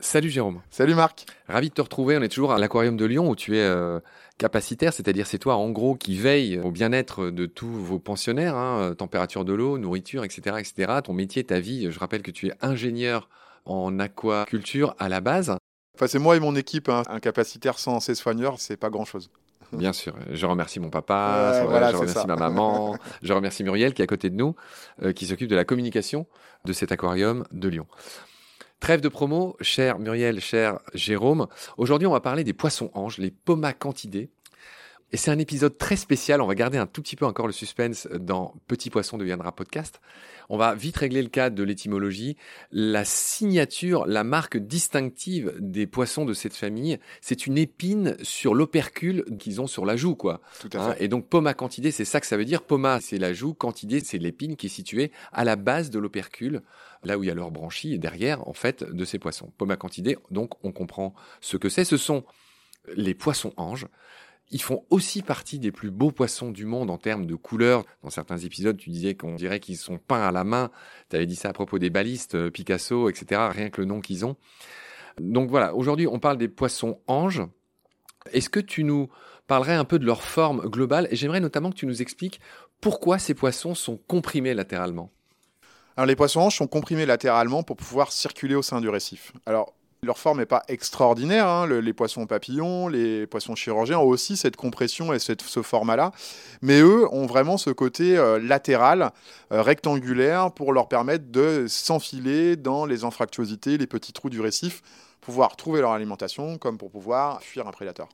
Salut Jérôme. Salut Marc. Ravi de te retrouver. On est toujours à l'aquarium de Lyon où tu es euh, capacitaire, c'est-à-dire c'est toi en gros qui veille au bien-être de tous vos pensionnaires, hein, température de l'eau, nourriture, etc., etc. Ton métier, ta vie. Je rappelle que tu es ingénieur en aquaculture à la base. Enfin, c'est moi et mon équipe. hein. Un capacitaire sans ses soigneurs, c'est pas grand-chose. Bien sûr, je remercie mon papa, Ouais, je voilà, remercie ma maman, je remercie Muriel qui est à côté de nous, euh, qui s'occupe de la communication de cet aquarium de Lyon. Trêve de promo, cher Muriel, cher Jérôme. Aujourd'hui, on va parler des poissons anges, les pomacantidés. Et c'est un épisode très spécial. On va garder un tout petit peu encore le suspense dans Petit Poisson deviendra podcast. On va vite régler le cas de l'étymologie. La signature, la marque distinctive des poissons de cette famille, c'est une épine sur l'opercule qu'ils ont sur la joue, quoi. Tout à Hein, fait. et donc poma cantidé, c'est ça que ça veut dire. Poma, c'est la joue, cantidé, c'est l'épine qui est située à la base de l'opercule, là où il y a leur branchie derrière, en fait, de ces poissons. Poma cantidé, donc on comprend ce que c'est. Ce sont les poissons anges. Ils font aussi partie des plus beaux poissons du monde en termes de couleurs. Dans certains épisodes, tu disais qu'on dirait qu'ils sont peints à la main. Tu avais dit ça à propos des balistes, euh, Picasso, etc. Rien que le nom qu'ils ont. Donc voilà, aujourd'hui, on parle des poissons anges. Est-ce que tu nous parlerais un peu de leur forme globale? Et j'aimerais notamment que tu nous expliques pourquoi ces poissons sont comprimés latéralement. Alors, les poissons anges sont comprimés latéralement pour pouvoir circuler au sein du récif. Alors, leur forme n'est pas extraordinaire. hein. Le- les poissons papillons, les poissons chirurgiens ont aussi cette compression et ce format-là. Mais eux ont vraiment ce côté euh, latéral, euh, rectangulaire, pour leur permettre de s'enfiler dans les anfractuosités, les petits trous du récif, pouvoir trouver leur alimentation, comme pour pouvoir fuir un prédateur.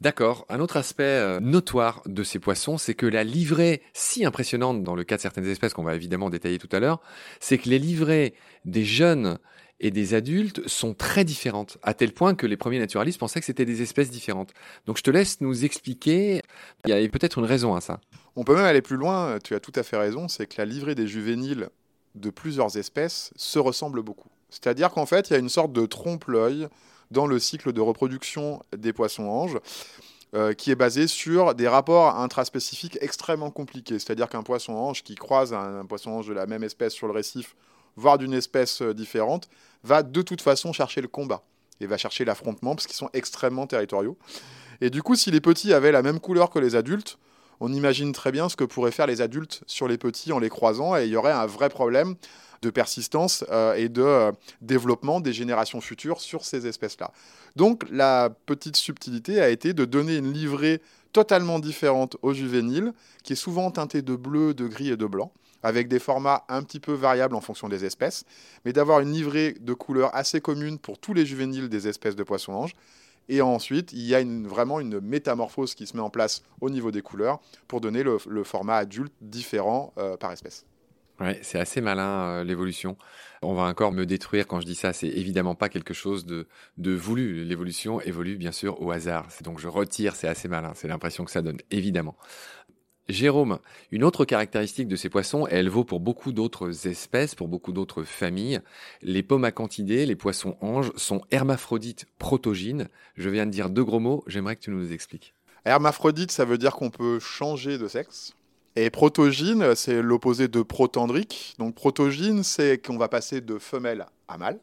D'accord. Un autre aspect euh, notoire de ces poissons, c'est que la livrée si impressionnante dans le cas de certaines espèces qu'on va évidemment détailler tout à l'heure, c'est que les livrées des jeunes et des adultes sont très différentes, à tel point que les premiers naturalistes pensaient que c'était des espèces différentes. Donc je te laisse nous expliquer, il y a peut-être une raison à ça. On peut même aller plus loin, tu as tout à fait raison, c'est que la livrée des juvéniles de plusieurs espèces se ressemble beaucoup. C'est-à-dire qu'en fait, il y a une sorte de trompe-l'œil dans le cycle de reproduction des poissons anges euh, qui est basé sur des rapports intraspécifiques extrêmement compliqués. C'est-à-dire qu'un poisson ange qui croise un, un poisson ange de la même espèce sur le récif, voire d'une espèce euh, différente, va de toute façon chercher le combat et va chercher l'affrontement parce qu'ils sont extrêmement territoriaux. Et du coup, si les petits avaient la même couleur que les adultes, on imagine très bien ce que pourraient faire les adultes sur les petits en les croisant et il y aurait un vrai problème de persistance euh, et de euh, développement des générations futures sur ces espèces-là. Donc la petite subtilité a été de donner une livrée totalement différente aux juvéniles, qui est souvent teintée de bleu, de gris et de blanc, avec des formats un petit peu variables en fonction des espèces, mais d'avoir une livrée de couleurs assez commune pour tous les juvéniles des espèces de poissons anges. Et ensuite, il y a vraiment une métamorphose qui se met en place au niveau des couleurs pour donner le, format adulte différent euh, par espèce. Ouais, c'est assez malin euh, l'évolution. On va encore me détruire quand je dis ça. C'est évidemment pas quelque chose de, de voulu. L'évolution évolue bien sûr au hasard. Donc je retire. C'est assez malin. C'est l'impression que ça donne évidemment. Jérôme, une autre caractéristique de ces poissons, elle vaut pour beaucoup d'autres espèces, pour beaucoup d'autres familles. Les pomacantidés, les poissons anges, sont hermaphrodites protogynes. Je viens de dire deux gros mots. J'aimerais que tu nous expliques. Hermaphrodite, ça veut dire qu'on peut changer de sexe. Et protogyne, c'est l'opposé de protandrique. Donc protogyne, c'est qu'on va passer de femelle à mâle.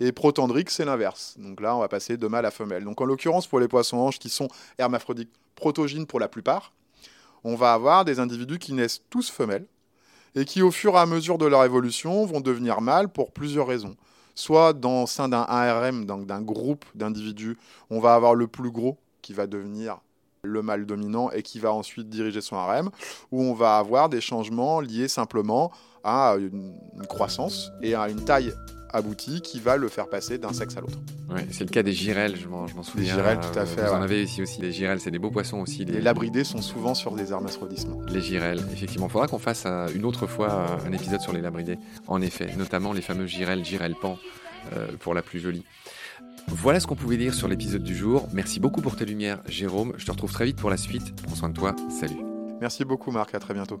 Et protandrique, c'est l'inverse. Donc là, on va passer de mâle à femelle. Donc en l'occurrence, pour les poissons anges qui sont hermaphrodites protogynes pour la plupart, on va avoir des individus qui naissent tous femelles et qui, au fur et à mesure de leur évolution, vont devenir mâles pour plusieurs raisons. Soit dans le sein d'un ARM, donc d'un groupe d'individus, on va avoir le plus gros qui va devenir le mâle dominant et qui va ensuite diriger son harem, où on va avoir des changements liés simplement à une croissance et à une taille aboutie qui va le faire passer d'un sexe à l'autre. Ouais, c'est le cas des girelles, je m'en souviens. girelles, tout à fait, Vous en avez ici aussi des girelles, c'est des beaux poissons aussi. Les labridés sont souvent sur des hermaphrodismes. Les girelles, effectivement. Il faudra qu'on fasse euh, une autre fois euh, un épisode sur les labridés. En effet, notamment les fameux girelles, girelles pan, euh, pour la plus jolie. Voilà ce qu'on pouvait dire sur l'épisode du jour. Merci beaucoup pour tes lumières, Jérôme. Je te retrouve très vite pour la suite. Prends soin de toi. Salut. Merci beaucoup Marc, à très bientôt.